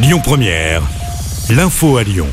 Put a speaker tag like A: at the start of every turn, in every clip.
A: Lyon Première, l'info à Lyon.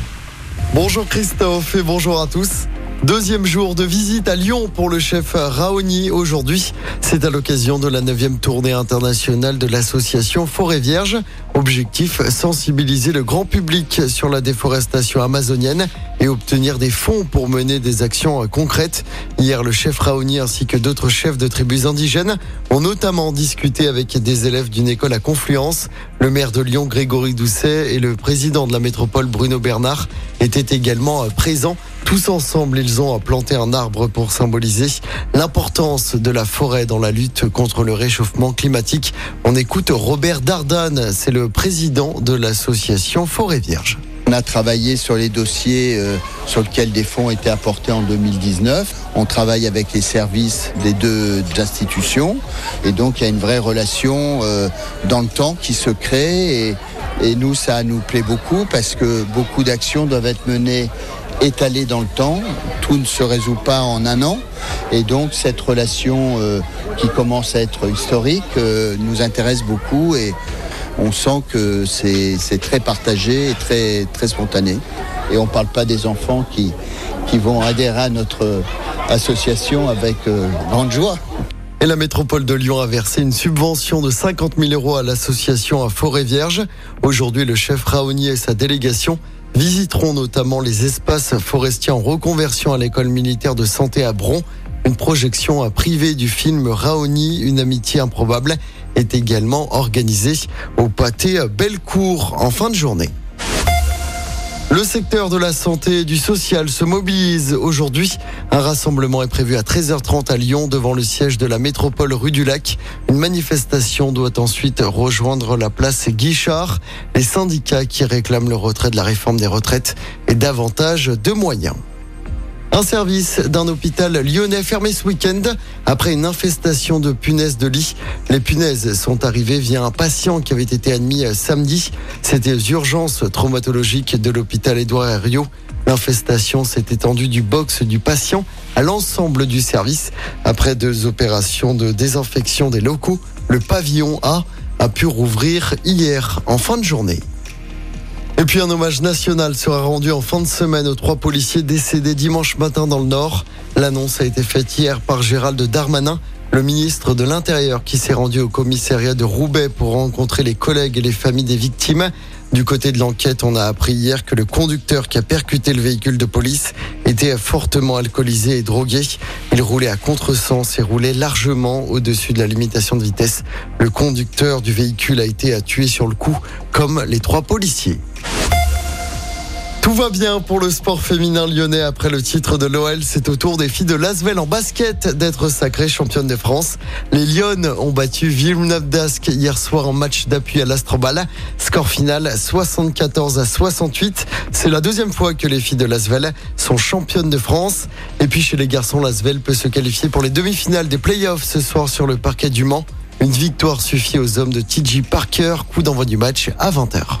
B: Bonjour Christophe et bonjour à tous. Deuxième jour de visite à Lyon pour le chef Raoni aujourd'hui. C'est à l'occasion de la 9e tournée internationale de l'association Forêt Vierge. Objectif, sensibiliser le grand public sur la déforestation amazonienne et obtenir des fonds pour mener des actions concrètes. Hier, le chef Raoni ainsi que d'autres chefs de tribus indigènes ont notamment discuté avec des élèves d'une école à Confluence. Le maire de Lyon, Grégory Doucet, et le président de la métropole, Bruno Bernard, étaient également présents. Tous ensemble, ils ont planté un arbre pour symboliser l'importance de la forêt dans la lutte contre le réchauffement climatique. On écoute Robert Dardane, c'est le président de l'association Forêt Vierge.
C: On a travaillé sur les dossiers euh, sur lesquels des fonds étaient apportés en 2019. On travaille avec les services des deux institutions et donc il y a une vraie relation euh, dans le temps qui se crée et, nous ça nous plaît beaucoup parce que beaucoup d'actions doivent être menées étalé dans le temps. Tout ne se résout pas en un an. Et donc cette relation euh, qui commence à être historique nous intéresse beaucoup et on sent que c'est très partagé et très, très spontané. Et on ne parle pas des enfants qui, qui vont adhérer à notre association avec euh, grande joie.
B: Et la métropole de Lyon a versé une subvention de 50 000 euros à l'association à Forêt Vierge. Aujourd'hui, le chef Raoni et sa délégation visiteront notamment les espaces forestiers en reconversion à l'école militaire de santé à Bron. Une projection privée du film Raoni, une amitié improbable, est également organisée au pâté Bellecour en fin de journée. Le secteur de la santé et du social se mobilise aujourd'hui. Un rassemblement est prévu à 13h30 à Lyon devant le siège de la métropole rue du Lac. Une manifestation doit ensuite rejoindre la place Guichard. Les syndicats qui réclament le retrait de la réforme des retraites et davantage de moyens. Un service d'un hôpital lyonnais fermé ce week-end après une infestation de punaises de lit. Les punaises sont arrivées via un patient qui avait été admis samedi. C'était aux urgences traumatologiques de l'hôpital Édouard Herriot. L'infestation s'est étendue du box du patient à l'ensemble du service. Après deux opérations de désinfection des locaux, le pavillon A a pu rouvrir hier en fin de journée. Et puis un hommage national sera rendu en fin de semaine aux trois policiers décédés dimanche matin dans le Nord. L'annonce a été faite hier par Gérald Darmanin, le ministre de l'Intérieur qui s'est rendu au commissariat de Roubaix pour rencontrer les collègues et les familles des victimes. Du côté de l'enquête, on a appris hier que le conducteur qui a percuté le véhicule de police était fortement alcoolisé et drogué. Il roulait à contresens et roulait largement au-dessus de la limitation de vitesse. Le conducteur du véhicule a été tué sur le coup, comme les trois policiers. Tout va bien pour le sport féminin lyonnais après le titre de l'OL. C'est au tour des filles de Lasvel en basket d'être sacrées championnes de France. Les Lyonnes ont battu Villeneuve d'Ascq hier soir en match d'appui à l'Astrobal. Score final 74 à 68. C'est la deuxième fois que les filles de Lasvel sont championnes de France. Et puis chez les garçons, Lasvel peut se qualifier pour les demi-finales des playoffs ce soir sur le parquet du Mans. Une victoire suffit aux hommes de TJ Parker. Coup d'envoi du match à 20h.